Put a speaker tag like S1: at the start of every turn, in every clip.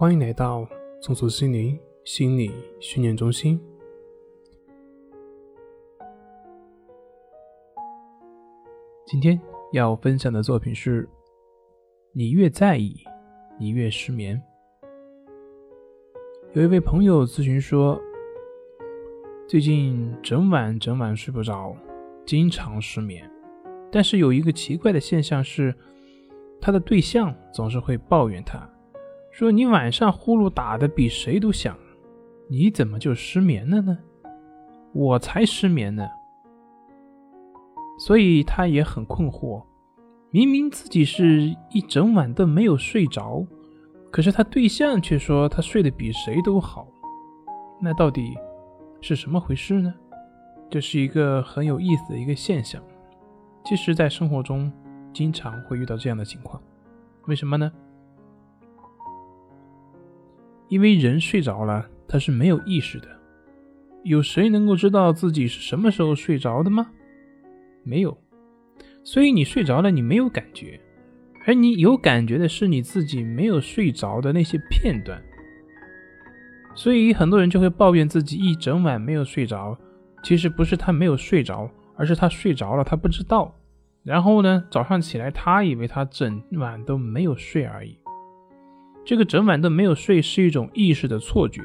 S1: 欢迎来到松鼠心灵心理训练中心。今天要分享的作品是：你越在意，你越失眠。有一位朋友咨询说，最近整晚整晚睡不着，经常失眠。但是有一个奇怪的现象是，他的对象总是会抱怨他。说你晚上呼噜打的比谁都响，你怎么就失眠了呢？我才失眠呢。所以他也很困惑，明明自己是一整晚都没有睡着，可是他对象却说他睡得比谁都好，那到底是什么回事呢？这是一个很有意思的一个现象。其实，在生活中经常会遇到这样的情况，为什么呢？因为人睡着了，他是没有意识的。有谁能够知道自己是什么时候睡着的吗？没有。所以你睡着了，你没有感觉，而你有感觉的是你自己没有睡着的那些片段。所以很多人就会抱怨自己一整晚没有睡着，其实不是他没有睡着，而是他睡着了，他不知道。然后呢，早上起来，他以为他整晚都没有睡而已。这个整晚都没有睡是一种意识的错觉，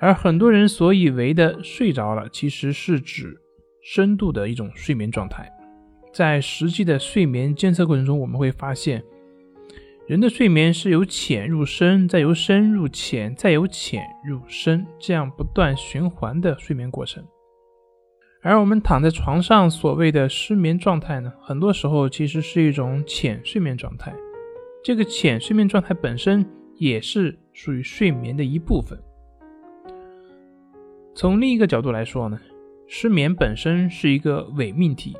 S1: 而很多人所以为的睡着了，其实是指深度的一种睡眠状态。在实际的睡眠监测过程中，我们会发现，人的睡眠是由浅入深，再由深入浅，再由浅入深，这样不断循环的睡眠过程。而我们躺在床上所谓的失眠状态呢，很多时候其实是一种浅睡眠状态。这个浅睡眠状态本身也是属于睡眠的一部分。从另一个角度来说呢，失眠本身是一个伪命题，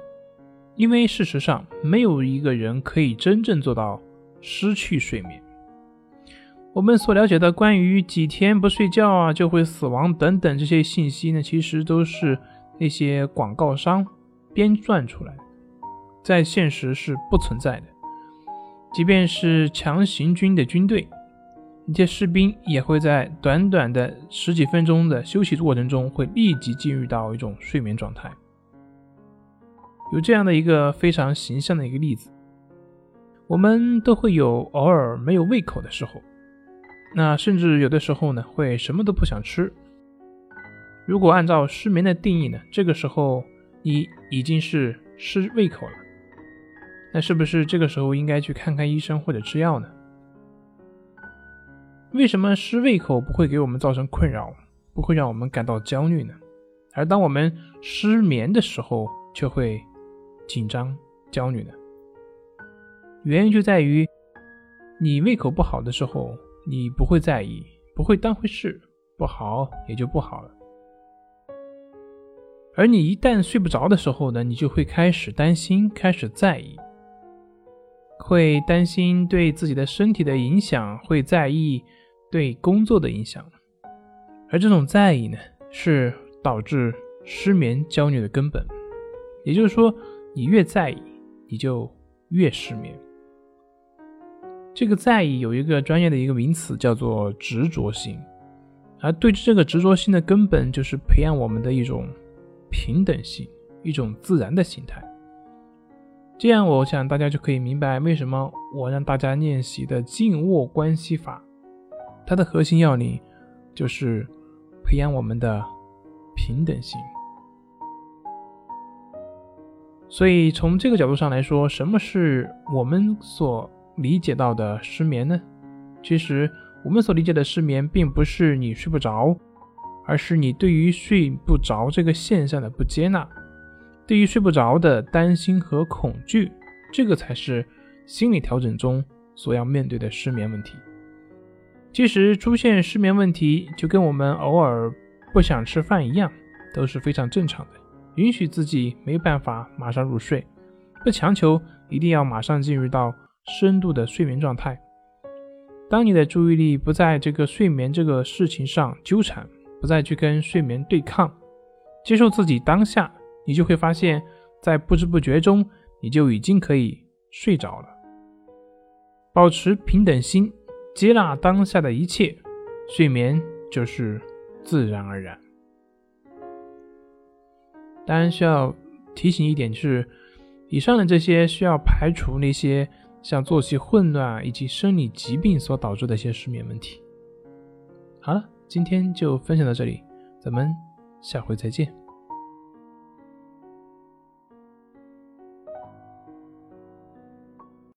S1: 因为事实上没有一个人可以真正做到失去睡眠。我们所了解的关于几天不睡觉啊就会死亡等等这些信息呢，其实都是那些广告商编撰出来的，在现实是不存在的。即便是强行军的军队，一些士兵也会在短短的十几分钟的休息过程中，会立即进入到一种睡眠状态。有这样的一个非常形象的一个例子，我们都会有偶尔没有胃口的时候，那甚至有的时候呢，会什么都不想吃。如果按照失眠的定义呢，这个时候你已经是失胃口了。那是不是这个时候应该去看看医生或者吃药呢？为什么失胃口不会给我们造成困扰，不会让我们感到焦虑呢？而当我们失眠的时候却会紧张焦虑呢？原因就在于你胃口不好的时候，你不会在意，不会当回事，不好也就不好了。而你一旦睡不着的时候呢，你就会开始担心，开始在意。会担心对自己的身体的影响，会在意对工作的影响，而这种在意呢，是导致失眠焦虑的根本。也就是说，你越在意，你就越失眠。这个在意有一个专业的一个名词叫做执着心，而对这个执着心的根本，就是培养我们的一种平等性，一种自然的心态。这样，我想大家就可以明白为什么我让大家练习的静卧关系法，它的核心要领就是培养我们的平等心。所以，从这个角度上来说，什么是我们所理解到的失眠呢？其实，我们所理解的失眠，并不是你睡不着，而是你对于睡不着这个现象的不接纳。对于睡不着的担心和恐惧，这个才是心理调整中所要面对的失眠问题。其实出现失眠问题，就跟我们偶尔不想吃饭一样，都是非常正常的。允许自己没办法马上入睡，不强求一定要马上进入到深度的睡眠状态。当你的注意力不在这个睡眠这个事情上纠缠，不再去跟睡眠对抗，接受自己当下。你就会发现，在不知不觉中，你就已经可以睡着了。保持平等心，接纳当下的一切，睡眠就是自然而然。当然需要提醒一点，是以上的这些需要排除那些像作息混乱以及生理疾病所导致的一些失眠问题。好了，今天就分享到这里，咱们下回再见。